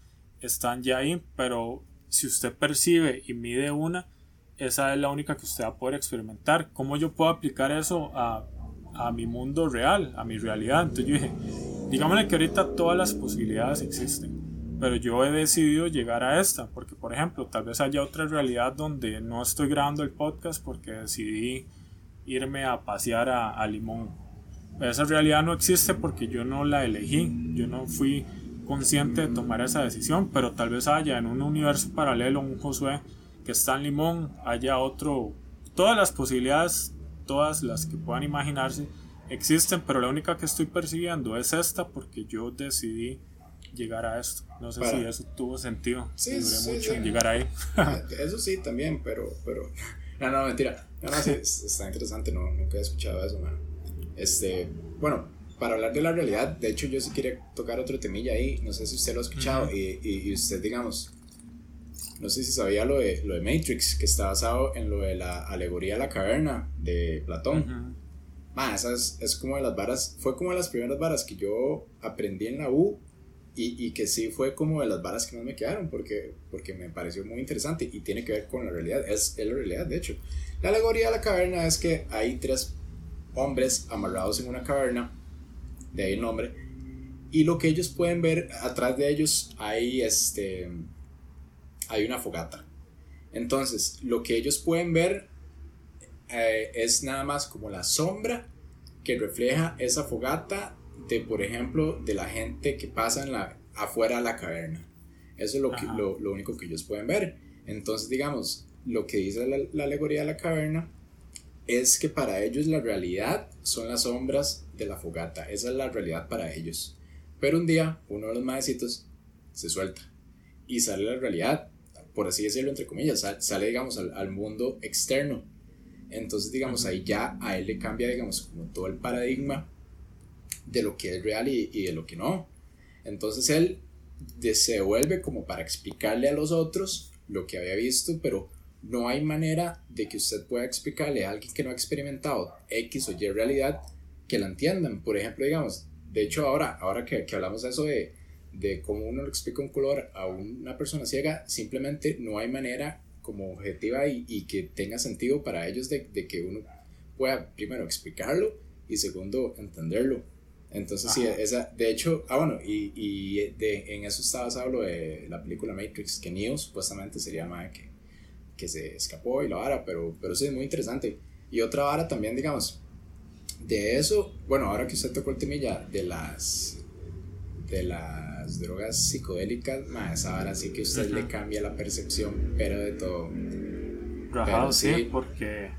están ya ahí, pero si usted percibe y mide una, esa es la única que usted va a poder experimentar. ¿Cómo yo puedo aplicar eso a, a mi mundo real, a mi realidad? Entonces yo dije, digámosle que ahorita todas las posibilidades existen, pero yo he decidido llegar a esta, porque por ejemplo, tal vez haya otra realidad donde no estoy grabando el podcast porque decidí irme a pasear a, Limón. Esa realidad no existe porque yo no la elegí, yo no fui consciente de tomar esa decisión, pero tal vez haya en un universo paralelo un Josué que está en Limón, haya otro, todas las posibilidades, todas las que puedan imaginarse existen, pero la única que estoy percibiendo es esta porque yo decidí llegar a esto. No sé si eso tuvo sentido. Sí, sí, mucho en llegar ahí. Ah, [LAUGHS] eso sí, también, pero, pero, no, no, mentira. No, no, sí, [LAUGHS] está interesante, no, nunca he escuchado eso, man. Este, bueno, para hablar de la realidad, de hecho yo sí quería tocar otro temilla ahí, no sé si usted lo ha escuchado y, y, usted digamos, no sé si sabía lo de, lo de Matrix, que está basado en lo de la alegoría de la caverna de Platón. Uh es, como de las varas, fue como de las primeras varas que yo aprendí en la U y, y, que sí fue como de las varas que más me quedaron porque, porque me pareció muy interesante y tiene que ver con la realidad, es, es la realidad de hecho. La alegoría de la caverna es que hay tres hombres amarrados en una caverna, de ahí el nombre, y lo que ellos pueden ver, atrás de ellos hay, este, hay una fogata. Entonces, lo que ellos pueden ver eh, es nada más como la sombra que refleja esa fogata de, por ejemplo, de la gente que pasa en la, afuera de la caverna. Eso es lo, que, lo, único que ellos pueden ver. Entonces, digamos, lo que dice la, la alegoría de la caverna es que para ellos la realidad son las sombras de la fogata. Esa es la realidad para ellos. Pero un día uno de los maecitos se suelta y sale la realidad, por así decirlo entre comillas, sale digamos al, mundo externo. Entonces digamos ahí ya a él le cambia digamos como todo el paradigma de lo que es real y, y de lo que no. Entonces él se vuelve como para explicarle a los otros lo que había visto, pero no hay manera de que usted pueda explicarle a alguien que no ha experimentado X o Y realidad que la entiendan. Por ejemplo, digamos, de hecho ahora, ahora que, que hablamos de eso de, de cómo uno le explica un color a una persona ciega, simplemente no hay manera como objetiva y, y que tenga sentido para ellos de, de, que uno pueda primero explicarlo y segundo entenderlo. Entonces, sí, esa, de hecho, ah, bueno, y, y de, en eso estaba basado de la película Matrix, que Neo supuestamente sería más que que se escapó y la vara, pero, pero sí es muy interesante. Y otra vara también, digamos, de eso, bueno, ahora que usted tocó el temilla de las de las drogas psicodélicas, más esa vara sí que usted le cambia la percepción, pero de todo. Rajado, sí, porque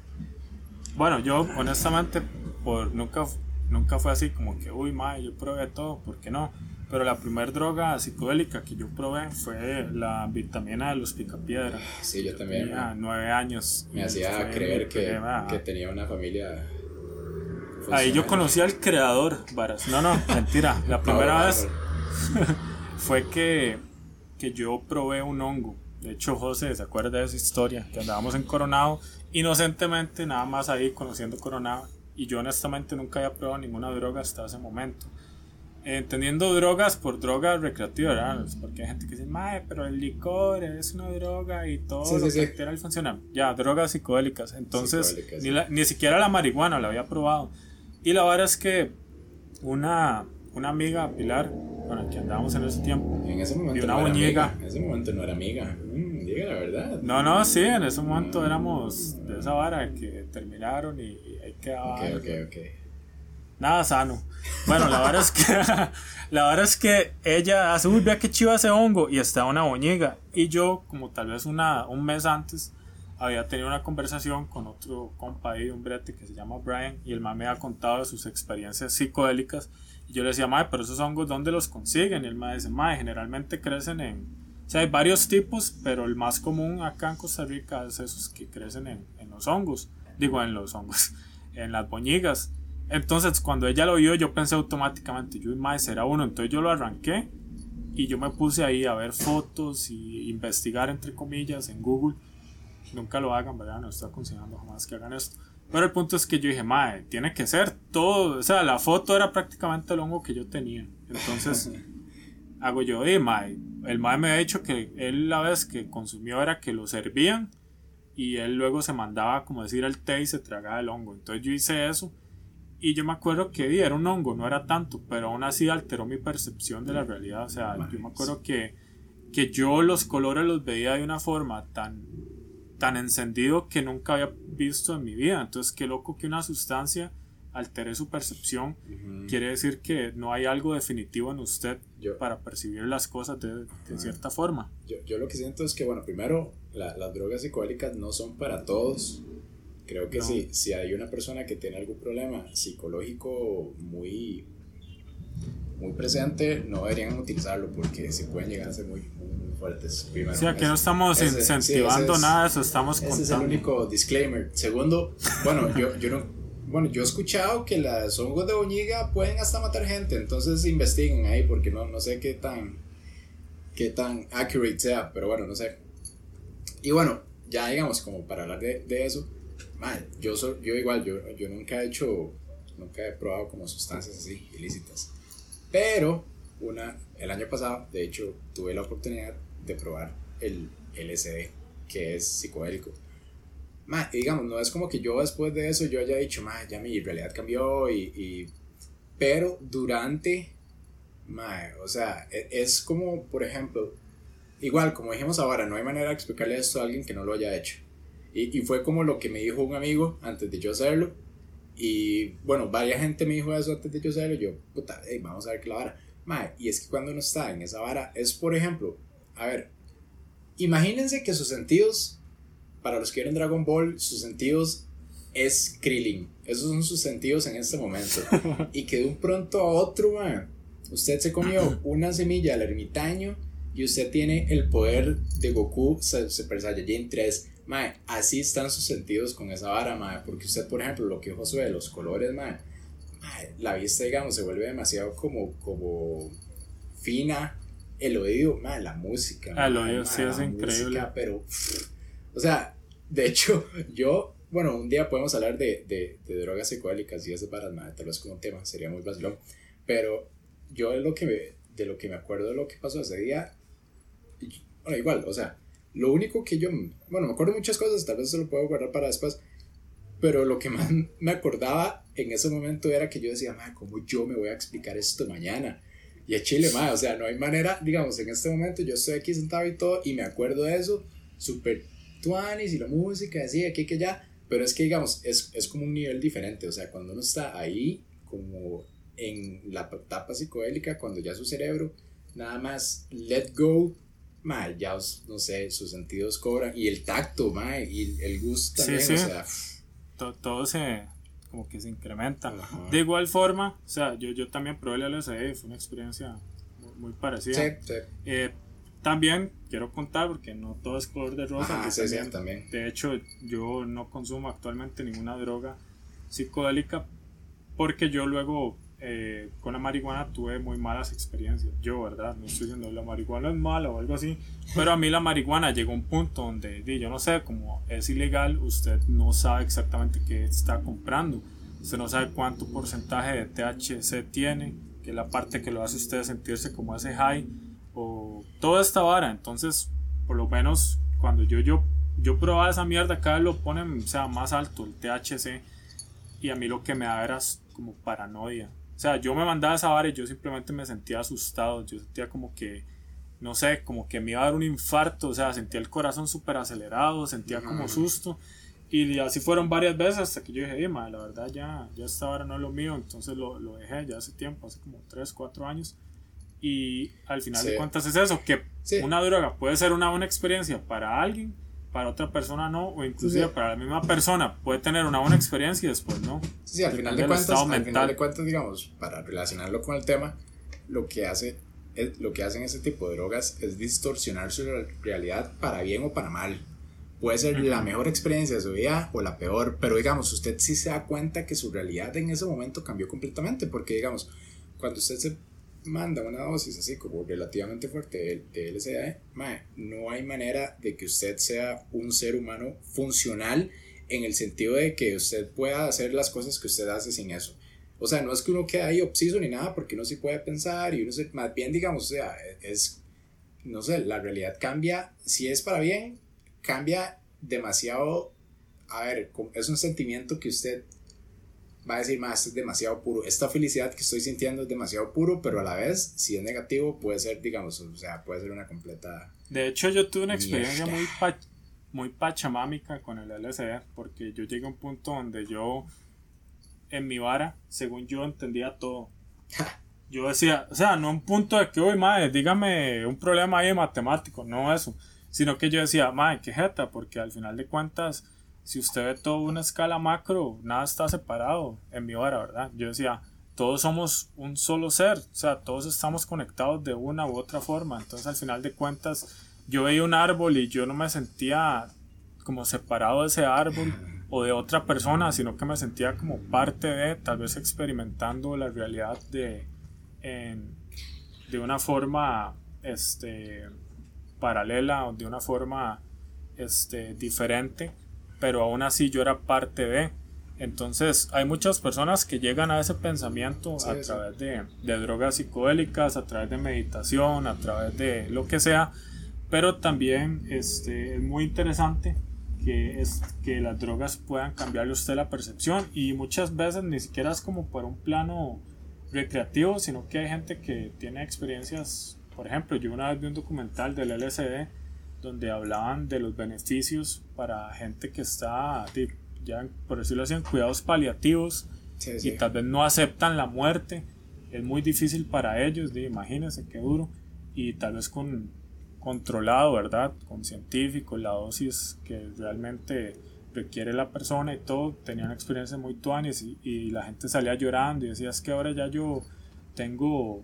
bueno, yo honestamente por nunca nunca fue así como que, uy, ma, yo probé todo, ¿por qué no? Pero la primera droga psicodélica que yo probé fue la vitamina de los picapiedra. Sí, yo también. Tenía nueve años. Me hacía creer que, que, tenía una familia. Ahí yo conocí al creador, Varas. No, no, mentira. [LAUGHS] La primera vez [LAUGHS] fue que, que yo probé un hongo. De hecho, José se acuerda de esa historia, que andábamos en Coronado, inocentemente, nada más ahí conociendo Coronado. Y yo honestamente nunca había probado ninguna droga hasta ese momento entendiendo drogas por drogas recreativas, ¿verdad? Porque hay gente que dice, mae, pero el licor es una droga y todo lo que altera funciona. Ya, drogas psicodélicas. Entonces, ni, ni, siquiera la marihuana la había probado. Y la verdad es que una, una amiga, Pilar, con la que andábamos en ese tiempo, en ese momento y una no En ese momento no era amiga, mm, diga la verdad. No, no, sí, en ese momento éramos de esa vara que terminaron y, y ahí quedaba. Ok, ok, ok nada sano. Bueno, la verdad es que [LAUGHS] la verdad es que ella hace, uy, vea qué chiva ese hongo y está una boñiga. Y yo, como tal vez una, un mes antes, había tenido una conversación con otro compa ahí, un brete que se llama Brian, y el me ha contado de sus experiencias psicodélicas. Y yo le decía, mae, pero esos hongos, ¿dónde los consiguen? Y el mae dice, mae, generalmente crecen en. O sea, hay varios tipos, pero el más común acá en Costa Rica es esos que crecen en, en los hongos. Digo, en los hongos, en las boñigas. Entonces, cuando ella lo vio, yo pensé automáticamente, yo, mae, será uno. Entonces yo lo arranqué y yo me puse ahí a ver fotos y investigar, entre comillas, en Google. Nunca lo hagan, ¿verdad? No estoy aconsejando jamás que hagan esto. Pero el punto es que yo dije, mae, tiene que ser todo. O sea, la foto era prácticamente el hongo que yo tenía. Entonces, [LAUGHS] hago yo, eh, mae. El mae me ha dicho que él la vez que consumió era que lo servían y él luego se mandaba, como decir, el té y se tragaba el hongo. Entonces yo hice eso y yo me acuerdo que era un hongo, no era tanto, pero aún así alteró mi percepción de la realidad. O sea, yo me acuerdo que, que yo los colores los veía de una forma tan tan encendido que nunca había visto en mi vida. Entonces, qué loco que una sustancia altere su percepción. Quiere decir que no hay algo definitivo en usted para percibir las cosas de, cierta forma. Yo, yo, lo que siento es que, bueno, primero, las drogas psicodélicas no son para todos. Creo que si, si hay una persona que tiene algún problema psicológico muy, muy presente, no deberían utilizarlo porque se pueden llegar a ser muy, fuertes. Primero, sí, aquí no estamos incentivando nada, eso estamos ese es el único disclaimer. Segundo, bueno, yo, yo no, bueno, yo he escuchado que las hongos de boñiga pueden hasta matar gente, entonces investiguen ahí porque no, no sé qué tan, qué tan accurate sea, pero bueno, no sé. Y bueno, ya digamos, como para hablar de, de eso, man, yo, soy, yo igual, yo, yo nunca he hecho, nunca he probado como sustancias así ilícitas, pero una, el año pasado, de hecho, tuve la oportunidad de probar el LSD, que es psicodélico. digamos, no es como que yo después de eso yo haya dicho, ya mi realidad cambió y... pero durante, o sea, e, es como, por ejemplo, igual, como dijimos ahora, no hay manera de explicarle esto a alguien que no lo haya hecho. Y, y fue como lo que me dijo un amigo antes de yo hacerlo. Y bueno, varias gente me dijo eso antes de yo hacerlo. Yo, puta, vamos a ver qué la vara. y es que cuando uno está en esa vara, es por ejemplo, a ver, imagínense que sus sentidos, para los que vieron Dragon Ball, sus sentidos es Krillin. Esos son sus sentidos en este momento. [LAUGHS] y que de un pronto a otro, usted se comió [CLEARS THROAT] una semilla del ermitaño y usted tiene el poder de Goku Super Saiyajin 3. Mae, así están sus sentidos con esa vara, mae, porque usted, por ejemplo, lo que Josué, los colores, mae, la vista, digamos, se vuelve demasiado como, como fina, el oído, la música. Ah, el oído sí es increíble. pero, o sea, de hecho, [LAUGHS] yo, bueno, un día podemos hablar de, de, de drogas psicodélicas y eso para tal vez como un tema, sería muy vacilón. Pero yo de lo que me, de lo que me acuerdo de lo que pasó ese día, bueno, igual, o sea, lo único que yo, bueno, me acuerdo muchas cosas, tal vez se lo puedo guardar para después, pero lo que más me acordaba en ese momento era que yo decía, madre, ¿cómo yo me voy a explicar esto mañana? Y es Chile, más, o sea, no hay manera, digamos, en este momento yo estoy aquí sentado y todo, y me acuerdo de eso, súper tuanis y la música, así, aquí que ya, pero es que, digamos, es, es como un nivel diferente, o sea, cuando uno está ahí, como en la etapa psicodélica, cuando ya su cerebro, nada más let go, ma, ya, no sé, sus sentidos cobran, y el tacto, ma, y el gusto también, o sea... todo se como que se incrementa. De igual forma, o sea, yo, yo también probé el LSD, fue una experiencia muy, parecida. Sí, sí. Eh, también quiero contar, porque no todo es color de rosa. también, De hecho, yo no consumo actualmente ninguna droga psicodélica porque yo luego eh, con la marihuana tuve muy malas experiencias. Yo, ¿verdad? No estoy diciendo la marihuana es mala o algo así, pero a mí la marihuana llegó a un punto donde, yo no sé, como es ilegal, usted no sabe exactamente qué está comprando. Usted no sabe cuánto porcentaje de THC tiene, que es la parte que lo hace usted sentirse como ese high, o toda esta vara. Entonces, por lo menos cuando yo, yo, yo probaba esa mierda, cada vez lo ponen o sea, más alto el THC, y a mí lo que me da era como paranoia o sea, yo me mandaba esa vara y yo simplemente me sentía asustado. Yo sentía como que, no sé, como que me iba a dar un infarto. O sea, sentía el corazón súper acelerado, sentía como susto. Y así fueron varias veces hasta que yo dije, la verdad ya, ya esta vara no es lo mío. Entonces lo, lo dejé ya hace tiempo, hace como 3, 4 años. Y al final de cuentas es eso, que una droga puede ser una buena experiencia para alguien, para otra persona no, o inclusive para la misma persona puede tener una buena experiencia y después no. Sí, sí al, final de, cuentas, al final de cuentas, digamos, para relacionarlo con el tema, lo que hace lo que hacen ese tipo de drogas es distorsionar su realidad para bien o para mal. puede ser la mejor experiencia de su vida o la peor, pero digamos, usted sí se da cuenta que su realidad en ese momento cambió completamente, porque digamos, cuando usted se manda una dosis así como relativamente fuerte de, LSD, no hay manera de que usted sea un ser humano funcional en el sentido de que usted pueda hacer las cosas que usted hace sin eso. O sea, no es que uno quede ahí obseso ni nada, porque uno sí puede pensar y uno se, más bien, digamos, o sea, es, no sé, la realidad cambia, si es para bien, cambia demasiado, a ver, es un sentimiento que usted va a decir más, es demasiado puro. Esta felicidad que estoy sintiendo es demasiado puro, pero a la vez, si es negativo, puede ser, digamos, o sea, puede ser una completa... De hecho, yo tuve una experiencia muy, muy pachamámica con el LSD, porque yo llegué a un punto donde yo en mi vara, según yo entendía todo. Yo decía, o sea, no un punto de que, uy, madre, dígame un problema ahí matemático, no eso, sino que yo decía, madre, qué jeta, porque al final de cuentas, si usted ve todo una escala macro, nada está separado en mi vara, ¿verdad? Yo decía, todos somos un solo ser, o sea, todos estamos conectados de una u otra forma, entonces al final de cuentas, yo veía un árbol y yo no me sentía como separado de ese árbol o de otra persona, sino que me sentía como parte de, tal vez experimentando la realidad de, de una forma este, paralela o de una forma este, diferente, pero aún así yo era parte de. Entonces hay muchas personas que llegan a ese pensamiento a través de, de, drogas psicodélicas, a través de meditación, a través de lo que sea, pero también este, es muy interesante que es que las drogas puedan cambiarle a usted la percepción y muchas veces ni siquiera es como por un plano recreativo, sino que hay gente que tiene experiencias, por ejemplo, yo una vez vi un documental del LSD donde hablaban de los beneficios para gente que está, ya por decirlo así, en cuidados paliativos y tal vez no aceptan la muerte, es muy difícil para ellos, imagínense qué duro, y tal vez con controlado, ¿verdad? Con científicos, la dosis que realmente requiere la persona y todo, tenían experiencias muy tuanes y, y, la gente salía llorando y decía es que ahora ya yo tengo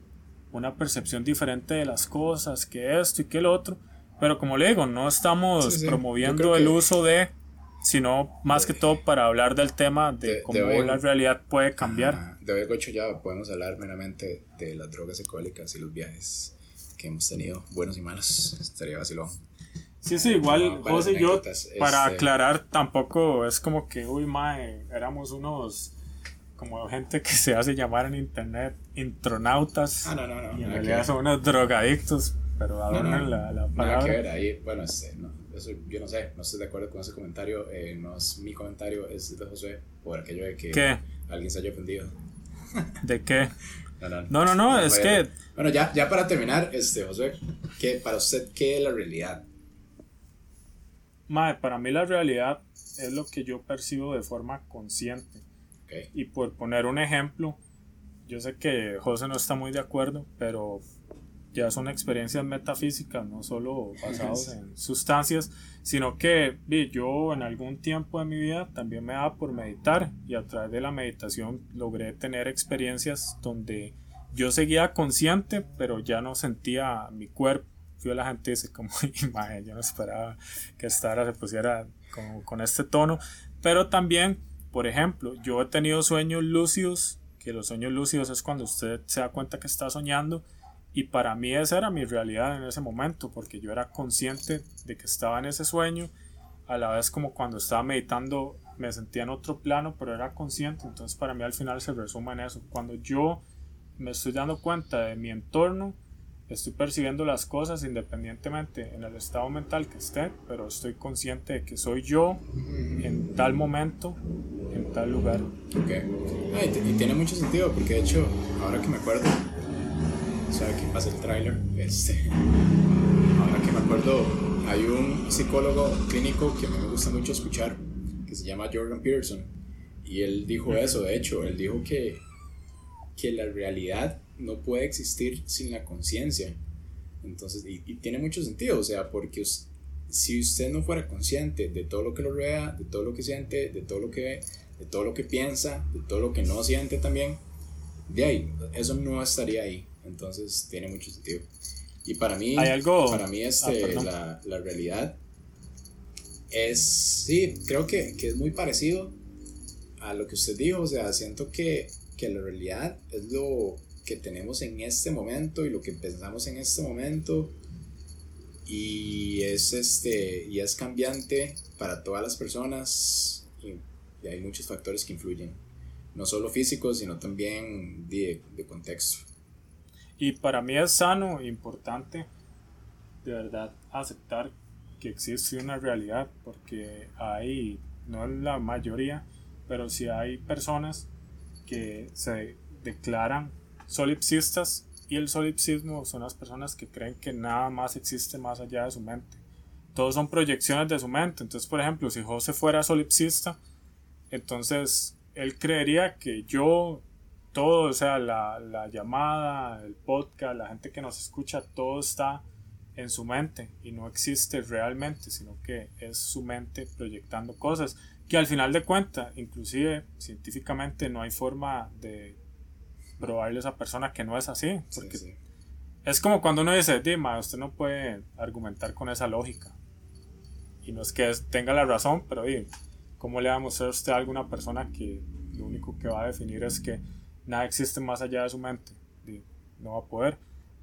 una percepción diferente de las cosas, que esto y que el otro, pero como le digo, no estamos promoviendo el uso de, sino más que todo para hablar del tema de, cómo la realidad puede cambiar. de hoy, Gocho, ya podemos hablar meramente de las drogas alcohólicas y los viajes que hemos tenido, buenos y malos. Estaría vacilón. Sí, sí, igual José y yo, para este, aclarar, tampoco es como que, uy, mae, éramos unos, como gente que se hace llamar en internet intronautas. Ah, no, no, no. Y en realidad son unos drogadictos, pero adornan la, la palabra. que ver ahí, bueno, este, no, eso, yo no sé, no estoy de acuerdo con ese comentario, eh, no es mi comentario, es de José, por aquello de que alguien se haya ofendido. ¿De qué? [LAUGHS] No, no, no, es que... Bueno, ya, ya para terminar, este, José, ¿qué, para usted, ¿qué es la realidad? Mae, para mí la realidad es lo que yo percibo de forma consciente. Y por poner un ejemplo, yo sé que José no está muy de acuerdo, pero ya son experiencias metafísicas, no solo basadas en sustancias, sino que yo en algún tiempo de mi vida también me daba por meditar y a través de la meditación logré tener experiencias donde yo seguía consciente, pero ya no sentía mi cuerpo. A la gente dice como, [LAUGHS] imagen, yo no esperaba que esta se pusiera con, con este tono, pero también, por ejemplo, yo he tenido sueños lúcidos, que los sueños lúcidos es cuando usted se da cuenta que está soñando, y para mí esa era mi realidad en ese momento, porque yo era consciente de que estaba en ese sueño, a la vez como cuando estaba meditando me sentía en otro plano, pero era consciente, entonces para mí al final se resume en eso. Cuando yo me estoy dando cuenta de mi entorno, estoy percibiendo las cosas independientemente en el estado mental que esté, pero estoy consciente de que soy yo en tal momento, en tal lugar. Ok. Y, tiene mucho sentido, porque de hecho, ahora que me acuerdo, sabe que pasa el tráiler. Este, [LAUGHS] ahora que me acuerdo, hay un psicólogo clínico que a mí me gusta mucho escuchar, que se llama Jordan Peterson, y él dijo eso, de hecho, él dijo que, que la realidad no puede existir sin la conciencia. Entonces, y, tiene mucho sentido, o sea, porque si usted no fuera consciente de todo lo que lo rodea, de todo lo que siente, de todo lo que ve, de todo lo que piensa, de todo lo que no siente también, de ahí, eso no estaría ahí. Entonces tiene mucho sentido. Y para mí, ¿Hay algo? para mí este, ah, la, la, realidad es, sí, creo que, que, es muy parecido a lo que usted dijo, o sea, siento que, que la realidad es lo que tenemos en este momento y lo que pensamos en este momento y es, este, y es cambiante para todas las personas y, hay muchos factores que influyen, no solo físicos, sino también de, de contexto. Y para mí es sano e importante de verdad aceptar que existe una realidad, porque hay, no la mayoría, pero sí hay personas que se declaran solipsistas y el solipsismo son las personas que creen que nada más existe más allá de su mente. Todos son proyecciones de su mente. Entonces, por ejemplo, si José fuera solipsista, entonces él creería que yo, todo, o sea, la, la llamada, el podcast, la gente que nos escucha, todo está en su mente y no existe realmente, sino que es su mente proyectando cosas que al final de cuentas, inclusive científicamente no hay forma de probarle a esa persona que no es así. Porque Es como cuando uno dice, Dima, usted no puede argumentar con esa lógica. Y no es que tenga la razón, pero ¿cómo le va a mostrar a usted a alguna persona que lo único que va a definir es que nada existe más allá de su mente? no va a poder.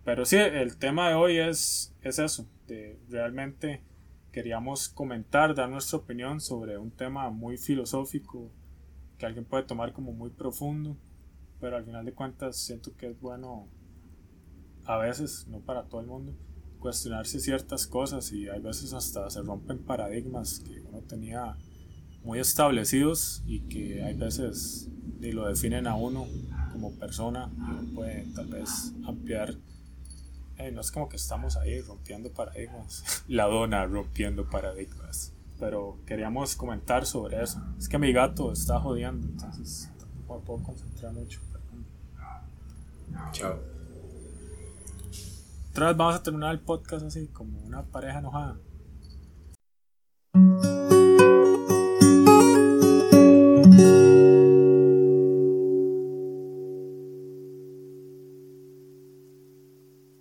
Pero sí, el tema de hoy es, es eso, realmente queríamos comentar, dar nuestra opinión sobre un tema muy filosófico que alguien puede tomar como muy profundo, pero al final de cuentas siento que es bueno a veces, no para todo el mundo, cuestionarse ciertas cosas y hay veces hasta se rompen paradigmas que uno tenía muy establecidos y que hay veces ni lo definen a uno como persona puede tal vez ampliar eh, no es como que estamos ahí rompiendo paradigmas. [LAUGHS] La dona rompiendo paradigmas. Pero queríamos comentar sobre eso. Es que mi gato está jodiendo, entonces no puedo concentrar mucho. Chao. Otra vez vamos a terminar el podcast así, como una pareja enojada.